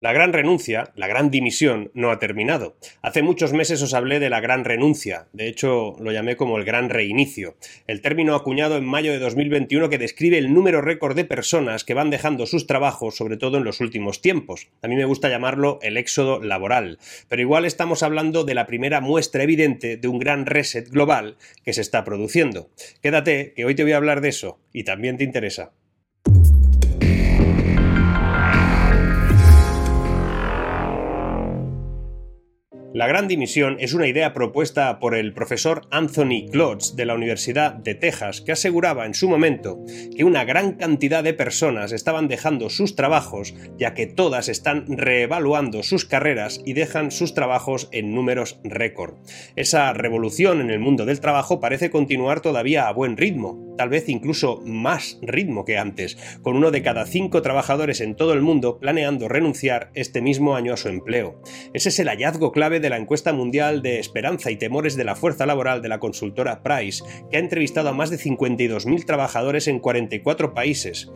La gran renuncia, la gran dimisión, no ha terminado. Hace muchos meses os hablé de la gran renuncia, de hecho lo llamé como el gran reinicio, el término acuñado en mayo de 2021 que describe el número récord de personas que van dejando sus trabajos, sobre todo en los últimos tiempos. A mí me gusta llamarlo el éxodo laboral, pero igual estamos hablando de la primera muestra evidente de un gran reset global que se está produciendo. Quédate, que hoy te voy a hablar de eso, y también te interesa. La gran dimisión es una idea propuesta por el profesor Anthony Klotz de la Universidad de Texas, que aseguraba en su momento que una gran cantidad de personas estaban dejando sus trabajos, ya que todas están reevaluando sus carreras y dejan sus trabajos en números récord. Esa revolución en el mundo del trabajo parece continuar todavía a buen ritmo, tal vez incluso más ritmo que antes, con uno de cada cinco trabajadores en todo el mundo planeando renunciar este mismo año a su empleo. Ese es el hallazgo clave de la encuesta mundial de esperanza y temores de la fuerza laboral de la consultora Price, que ha entrevistado a más de 52.000 trabajadores en 44 países.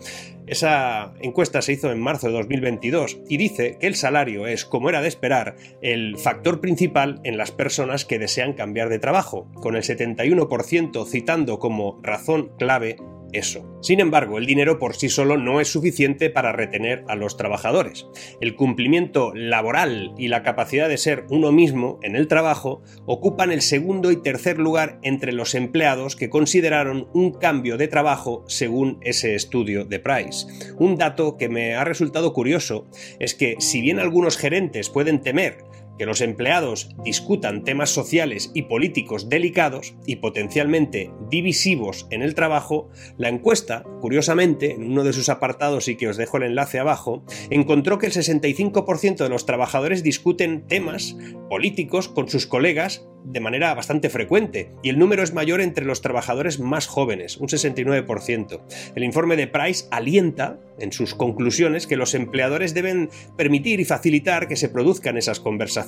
Esa encuesta se hizo en marzo de 2022 y dice que el salario es, como era de esperar, el factor principal en las personas que desean cambiar de trabajo, con el 71% citando como razón clave eso. Sin embargo, el dinero por sí solo no es suficiente para retener a los trabajadores. El cumplimiento laboral y la capacidad de ser uno mismo en el trabajo ocupan el segundo y tercer lugar entre los empleados que consideraron un cambio de trabajo según ese estudio de Price. Un dato que me ha resultado curioso es que si bien algunos gerentes pueden temer que los empleados discutan temas sociales y políticos delicados y potencialmente divisivos en el trabajo, la encuesta, curiosamente, en uno de sus apartados y que os dejo el enlace abajo, encontró que el 65% de los trabajadores discuten temas políticos con sus colegas de manera bastante frecuente, y el número es mayor entre los trabajadores más jóvenes, un 69%. El informe de Price alienta, en sus conclusiones, que los empleadores deben permitir y facilitar que se produzcan esas conversaciones.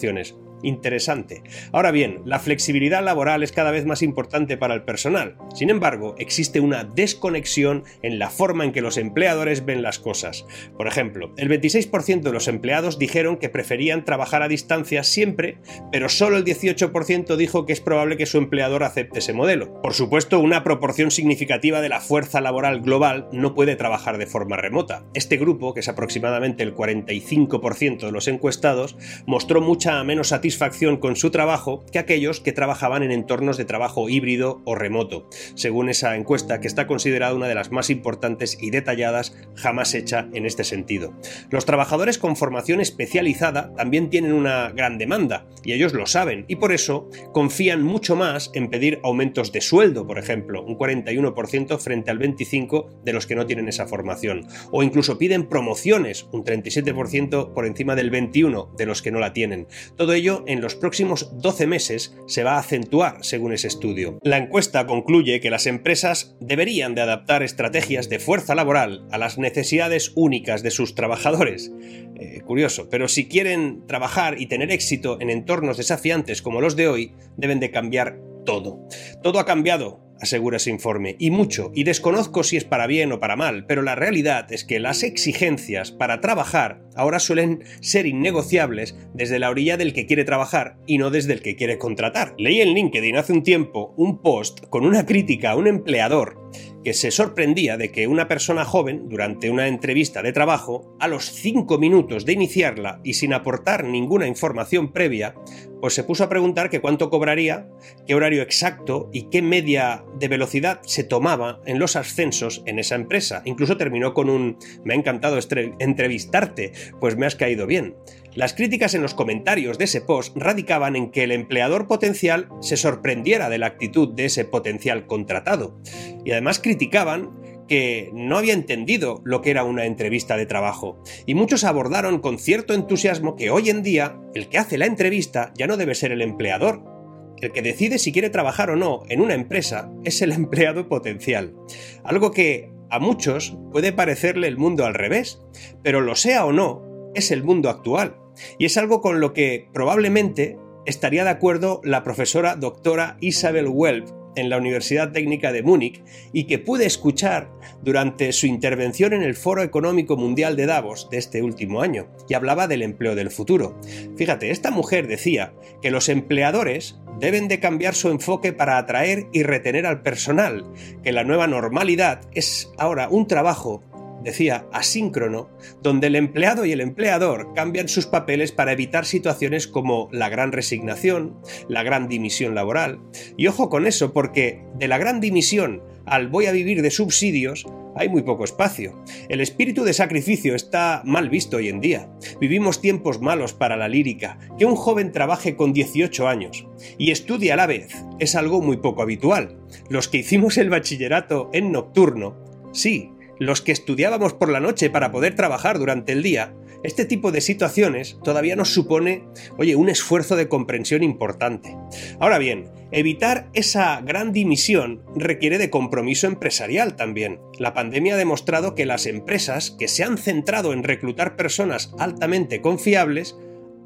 Interesante. Ahora bien, la flexibilidad laboral es cada vez más importante para el personal. Sin embargo, existe una desconexión en la forma en que los empleadores ven las cosas. Por ejemplo, el 26% de los empleados dijeron que preferían trabajar a distancia siempre, pero solo el 18% dijo que es probable que su empleador acepte ese modelo. Por supuesto, una proporción significativa de la fuerza laboral global no puede trabajar de forma remota. Este grupo, que es aproximadamente el 45% de los encuestados, mostró mucha menos satisfacción con su trabajo que aquellos que trabajaban en entornos de trabajo híbrido o remoto, según esa encuesta que está considerada una de las más importantes y detalladas jamás hecha en este sentido. Los trabajadores con formación especializada también tienen una gran demanda, y ellos lo saben, y por eso confían mucho más en pedir aumentos de sueldo, por ejemplo, un 41% frente al 25% de los que no tienen esa formación, o incluso piden promociones, un 37% por encima del 21% de los que no la tienen. Todo ello en los próximos 12 meses se va a acentuar, según ese estudio. La encuesta concluye que las empresas deberían de adaptar estrategias de fuerza laboral a las necesidades únicas de sus trabajadores. Eh, curioso, pero si quieren trabajar y tener éxito en entornos desafiantes como los de hoy, deben de cambiar todo. Todo ha cambiado, asegura ese informe, y mucho, y desconozco si es para bien o para mal, pero la realidad es que las exigencias para trabajar ahora suelen ser innegociables desde la orilla del que quiere trabajar y no desde el que quiere contratar. Leí en LinkedIn hace un tiempo un post con una crítica a un empleador que se sorprendía de que una persona joven, durante una entrevista de trabajo, a los cinco minutos de iniciarla y sin aportar ninguna información previa, pues se puso a preguntar que cuánto cobraría, qué horario exacto y qué media de velocidad se tomaba en los ascensos en esa empresa. Incluso terminó con un me ha encantado entrevistarte, pues me has caído bien. Las críticas en los comentarios de ese post radicaban en que el empleador potencial se sorprendiera de la actitud de ese potencial contratado. Y además criticaban que no había entendido lo que era una entrevista de trabajo. Y muchos abordaron con cierto entusiasmo que hoy en día el que hace la entrevista ya no debe ser el empleador. El que decide si quiere trabajar o no en una empresa es el empleado potencial. Algo que a muchos puede parecerle el mundo al revés, pero lo sea o no, es el mundo actual. Y es algo con lo que probablemente estaría de acuerdo la profesora doctora Isabel Welp en la Universidad Técnica de Múnich y que pude escuchar durante su intervención en el Foro Económico Mundial de Davos de este último año, y hablaba del empleo del futuro. Fíjate, esta mujer decía que los empleadores deben de cambiar su enfoque para atraer y retener al personal, que la nueva normalidad es ahora un trabajo decía, asíncrono, donde el empleado y el empleador cambian sus papeles para evitar situaciones como la gran resignación, la gran dimisión laboral. Y ojo con eso, porque de la gran dimisión al voy a vivir de subsidios, hay muy poco espacio. El espíritu de sacrificio está mal visto hoy en día. Vivimos tiempos malos para la lírica. Que un joven trabaje con 18 años y estudie a la vez es algo muy poco habitual. Los que hicimos el bachillerato en nocturno, sí, los que estudiábamos por la noche para poder trabajar durante el día, este tipo de situaciones todavía nos supone, oye, un esfuerzo de comprensión importante. Ahora bien, evitar esa gran dimisión requiere de compromiso empresarial también. La pandemia ha demostrado que las empresas que se han centrado en reclutar personas altamente confiables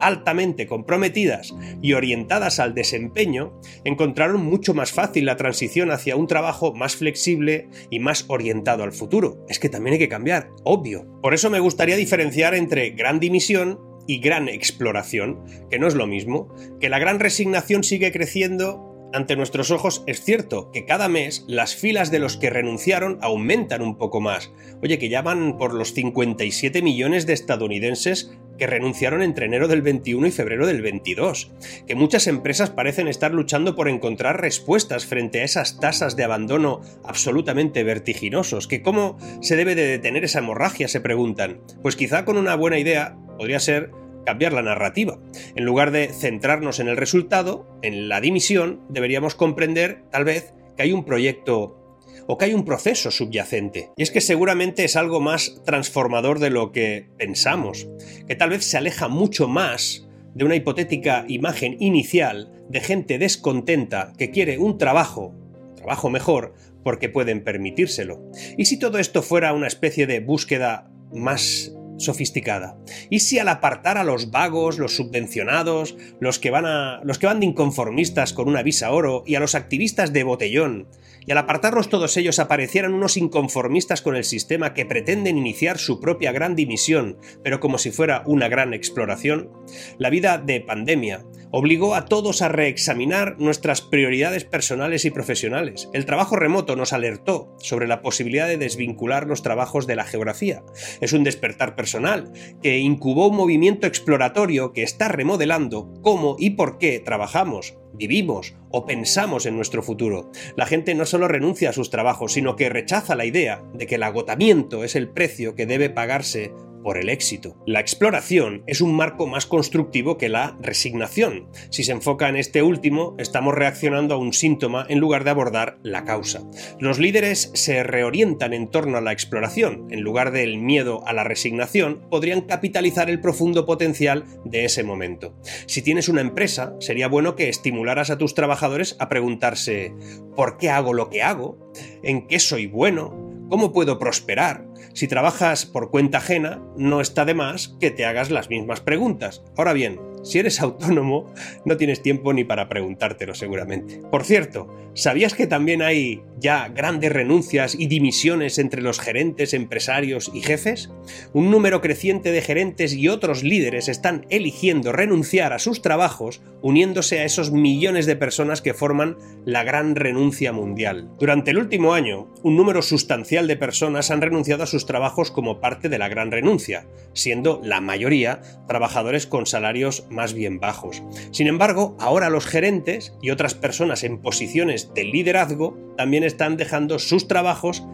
altamente comprometidas y orientadas al desempeño, encontraron mucho más fácil la transición hacia un trabajo más flexible y más orientado al futuro. Es que también hay que cambiar, obvio. Por eso me gustaría diferenciar entre gran dimisión y gran exploración, que no es lo mismo, que la gran resignación sigue creciendo ante nuestros ojos es cierto que cada mes las filas de los que renunciaron aumentan un poco más. Oye, que ya van por los 57 millones de estadounidenses que renunciaron entre enero del 21 y febrero del 22, que muchas empresas parecen estar luchando por encontrar respuestas frente a esas tasas de abandono absolutamente vertiginosos, que cómo se debe de detener esa hemorragia, se preguntan. Pues quizá con una buena idea podría ser cambiar la narrativa. En lugar de centrarnos en el resultado, en la dimisión, deberíamos comprender, tal vez, que hay un proyecto o que hay un proceso subyacente. Y es que seguramente es algo más transformador de lo que pensamos, que tal vez se aleja mucho más de una hipotética imagen inicial de gente descontenta que quiere un trabajo, trabajo mejor, porque pueden permitírselo. ¿Y si todo esto fuera una especie de búsqueda más sofisticada. ¿Y si al apartar a los vagos, los subvencionados, los que van a los que van de inconformistas con una visa oro y a los activistas de botellón, y al apartarlos todos ellos aparecieran unos inconformistas con el sistema que pretenden iniciar su propia gran dimisión, pero como si fuera una gran exploración? La vida de pandemia obligó a todos a reexaminar nuestras prioridades personales y profesionales. El trabajo remoto nos alertó sobre la posibilidad de desvincular los trabajos de la geografía. Es un despertar personal que incubó un movimiento exploratorio que está remodelando cómo y por qué trabajamos, vivimos o pensamos en nuestro futuro. La gente no solo renuncia a sus trabajos, sino que rechaza la idea de que el agotamiento es el precio que debe pagarse por el éxito. La exploración es un marco más constructivo que la resignación. Si se enfoca en este último, estamos reaccionando a un síntoma en lugar de abordar la causa. Los líderes se reorientan en torno a la exploración, en lugar del miedo a la resignación, podrían capitalizar el profundo potencial de ese momento. Si tienes una empresa, sería bueno que estimularas a tus trabajadores a preguntarse ¿por qué hago lo que hago? ¿En qué soy bueno? ¿Cómo puedo prosperar? Si trabajas por cuenta ajena, no está de más que te hagas las mismas preguntas. Ahora bien, Si eres autónomo, no tienes tiempo ni para preguntártelo seguramente. Por cierto, ¿sabías que también hay ya grandes renuncias y dimisiones entre los gerentes, empresarios y jefes? Un número creciente de gerentes y otros líderes están eligiendo renunciar a sus trabajos uniéndose a esos millones de personas que forman la gran renuncia mundial. Durante el último año, un número sustancial de personas han renunciado a sus trabajos como parte de la gran renuncia, siendo la mayoría trabajadores con salarios más bien bajos. Sin embargo, ahora los gerentes y otras personas en posiciones de liderazgo también están dejando sus trabajos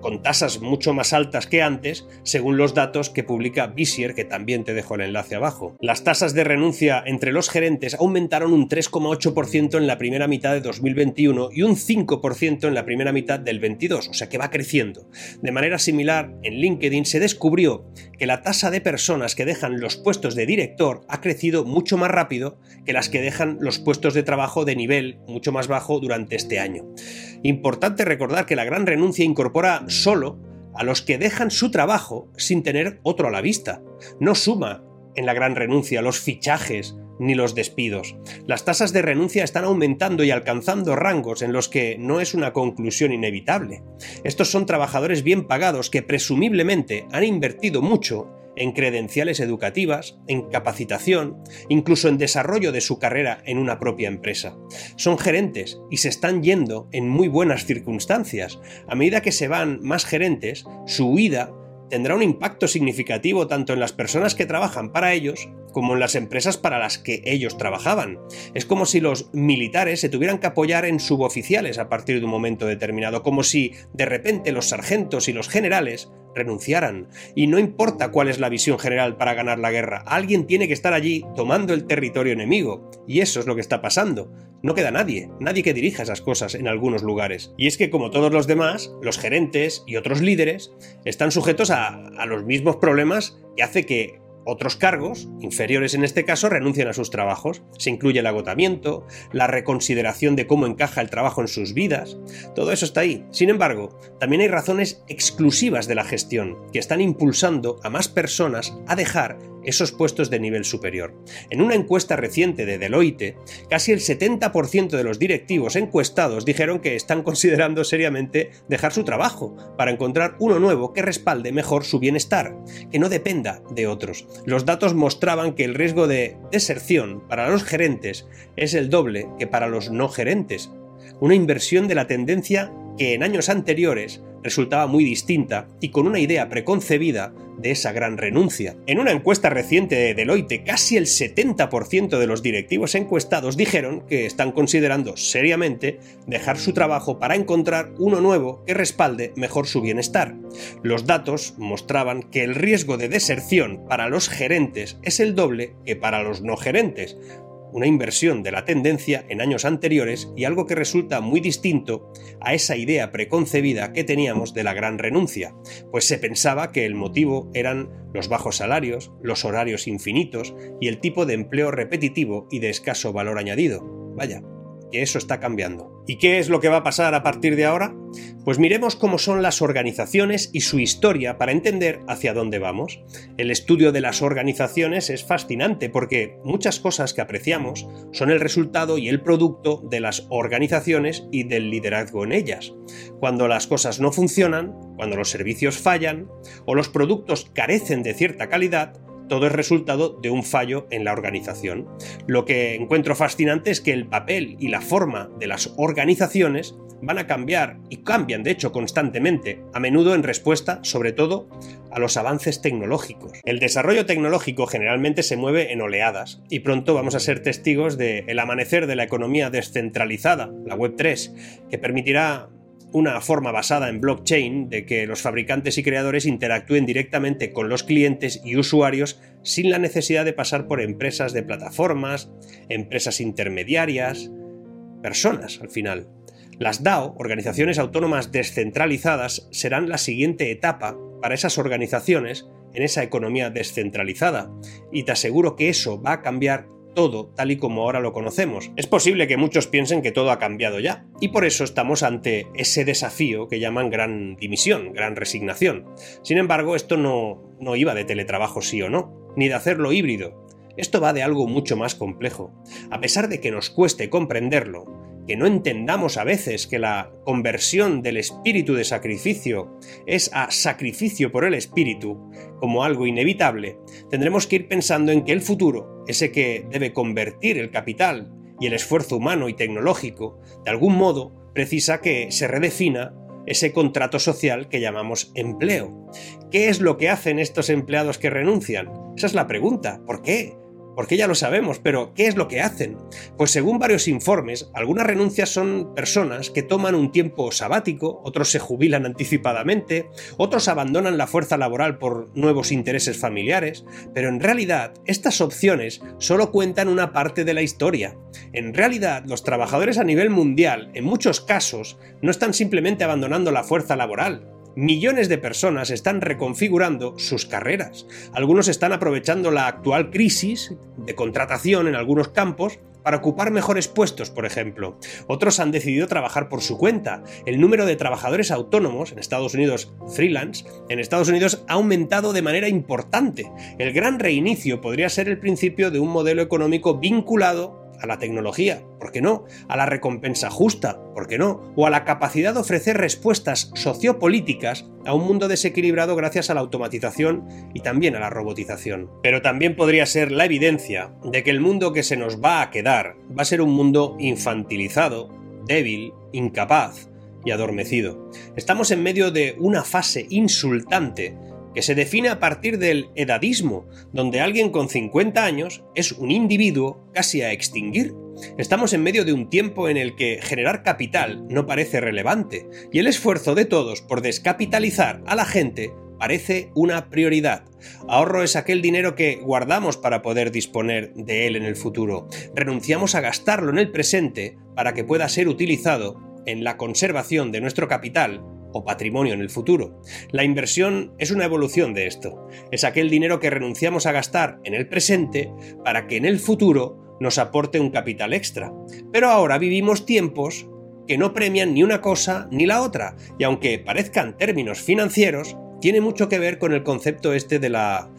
con tasas mucho más altas que antes, según los datos que publica Visier, que también te dejo el enlace abajo. Las tasas de renuncia entre los gerentes aumentaron un 3,8% en la primera mitad de 2021 y un 5% en la primera mitad del 22, o sea que va creciendo. De manera similar, en LinkedIn se descubrió que la tasa de personas que dejan los puestos de director ha crecido mucho más rápido que las que dejan los puestos de trabajo de nivel mucho más bajo durante este año. Importante recordar que la gran renuncia incorpora solo a los que dejan su trabajo sin tener otro a la vista. No suma en la gran renuncia los fichajes ni los despidos. Las tasas de renuncia están aumentando y alcanzando rangos en los que no es una conclusión inevitable. Estos son trabajadores bien pagados que presumiblemente han invertido mucho en credenciales educativas, en capacitación, incluso en desarrollo de su carrera en una propia empresa. Son gerentes y se están yendo en muy buenas circunstancias. A medida que se van más gerentes, su huida tendrá un impacto significativo tanto en las personas que trabajan para ellos como en las empresas para las que ellos trabajaban. Es como si los militares se tuvieran que apoyar en suboficiales a partir de un momento determinado, como si de repente los sargentos y los generales renunciaran. Y no importa cuál es la visión general para ganar la guerra, alguien tiene que estar allí tomando el territorio enemigo. Y eso es lo que está pasando. No queda nadie, nadie que dirija esas cosas en algunos lugares. Y es que como todos los demás, los gerentes y otros líderes están sujetos a, a los mismos problemas y hace que otros cargos, inferiores en este caso, renuncian a sus trabajos. Se incluye el agotamiento, la reconsideración de cómo encaja el trabajo en sus vidas. Todo eso está ahí. Sin embargo, también hay razones exclusivas de la gestión que están impulsando a más personas a dejar esos puestos de nivel superior. En una encuesta reciente de Deloitte, casi el 70% de los directivos encuestados dijeron que están considerando seriamente dejar su trabajo para encontrar uno nuevo que respalde mejor su bienestar, que no dependa de otros. Los datos mostraban que el riesgo de deserción para los gerentes es el doble que para los no gerentes, una inversión de la tendencia que en años anteriores resultaba muy distinta y con una idea preconcebida de esa gran renuncia. En una encuesta reciente de Deloitte, casi el 70% de los directivos encuestados dijeron que están considerando seriamente dejar su trabajo para encontrar uno nuevo que respalde mejor su bienestar. Los datos mostraban que el riesgo de deserción para los gerentes es el doble que para los no gerentes, una inversión de la tendencia en años anteriores y algo que resulta muy distinto a esa idea preconcebida que teníamos de la gran renuncia, pues se pensaba que el motivo eran los bajos salarios, los horarios infinitos y el tipo de empleo repetitivo y de escaso valor añadido. Vaya, que eso está cambiando. ¿Y qué es lo que va a pasar a partir de ahora? Pues miremos cómo son las organizaciones y su historia para entender hacia dónde vamos. El estudio de las organizaciones es fascinante porque muchas cosas que apreciamos son el resultado y el producto de las organizaciones y del liderazgo en ellas. Cuando las cosas no funcionan, cuando los servicios fallan o los productos carecen de cierta calidad, todo es resultado de un fallo en la organización. Lo que encuentro fascinante es que el papel y la forma de las organizaciones van a cambiar y cambian de hecho constantemente, a menudo en respuesta sobre todo a los avances tecnológicos. El desarrollo tecnológico generalmente se mueve en oleadas y pronto vamos a ser testigos del amanecer de la economía descentralizada, la Web 3, que permitirá una forma basada en blockchain de que los fabricantes y creadores interactúen directamente con los clientes y usuarios sin la necesidad de pasar por empresas de plataformas, empresas intermediarias, personas al final. Las DAO, organizaciones autónomas descentralizadas, serán la siguiente etapa para esas organizaciones en esa economía descentralizada, y te aseguro que eso va a cambiar todo tal y como ahora lo conocemos. Es posible que muchos piensen que todo ha cambiado ya, y por eso estamos ante ese desafío que llaman gran dimisión, gran resignación. Sin embargo, esto no, no iba de teletrabajo sí o no, ni de hacerlo híbrido, esto va de algo mucho más complejo. A pesar de que nos cueste comprenderlo, que no entendamos a veces que la conversión del espíritu de sacrificio es a sacrificio por el espíritu como algo inevitable, tendremos que ir pensando en que el futuro, ese que debe convertir el capital y el esfuerzo humano y tecnológico, de algún modo precisa que se redefina ese contrato social que llamamos empleo. ¿Qué es lo que hacen estos empleados que renuncian? Esa es la pregunta. ¿Por qué? Porque ya lo sabemos, pero ¿qué es lo que hacen? Pues según varios informes, algunas renuncias son personas que toman un tiempo sabático, otros se jubilan anticipadamente, otros abandonan la fuerza laboral por nuevos intereses familiares, pero en realidad estas opciones solo cuentan una parte de la historia. En realidad, los trabajadores a nivel mundial, en muchos casos, no están simplemente abandonando la fuerza laboral, millones de personas están reconfigurando sus carreras. Algunos están aprovechando la actual crisis de contratación en algunos campos para ocupar mejores puestos, por ejemplo. Otros han decidido trabajar por su cuenta. El número de trabajadores autónomos en Estados Unidos, freelance, en Estados Unidos ha aumentado de manera importante. El gran reinicio podría ser el principio de un modelo económico vinculado a la tecnología, ¿por qué no? A la recompensa justa, ¿por qué no? O a la capacidad de ofrecer respuestas sociopolíticas a un mundo desequilibrado gracias a la automatización y también a la robotización. Pero también podría ser la evidencia de que el mundo que se nos va a quedar va a ser un mundo infantilizado, débil, incapaz y adormecido. Estamos en medio de una fase insultante que se define a partir del edadismo, donde alguien con 50 años es un individuo casi a extinguir. Estamos en medio de un tiempo en el que generar capital no parece relevante, y el esfuerzo de todos por descapitalizar a la gente parece una prioridad. Ahorro es aquel dinero que guardamos para poder disponer de él en el futuro. Renunciamos a gastarlo en el presente para que pueda ser utilizado en la conservación de nuestro capital o patrimonio en el futuro. La inversión es una evolución de esto. Es aquel dinero que renunciamos a gastar en el presente para que en el futuro nos aporte un capital extra. Pero ahora vivimos tiempos que no premian ni una cosa ni la otra, y aunque parezcan términos financieros, tiene mucho que ver con el concepto este de la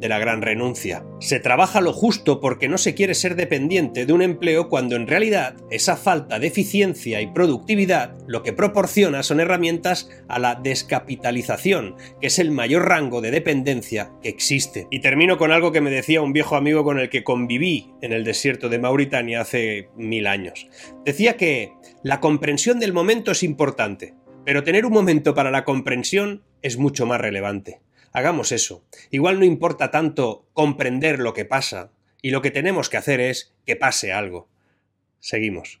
de la gran renuncia. Se trabaja lo justo porque no se quiere ser dependiente de un empleo cuando en realidad esa falta de eficiencia y productividad lo que proporciona son herramientas a la descapitalización, que es el mayor rango de dependencia que existe. Y termino con algo que me decía un viejo amigo con el que conviví en el desierto de Mauritania hace mil años. Decía que la comprensión del momento es importante, pero tener un momento para la comprensión es mucho más relevante. Hagamos eso. Igual no importa tanto comprender lo que pasa, y lo que tenemos que hacer es que pase algo. Seguimos.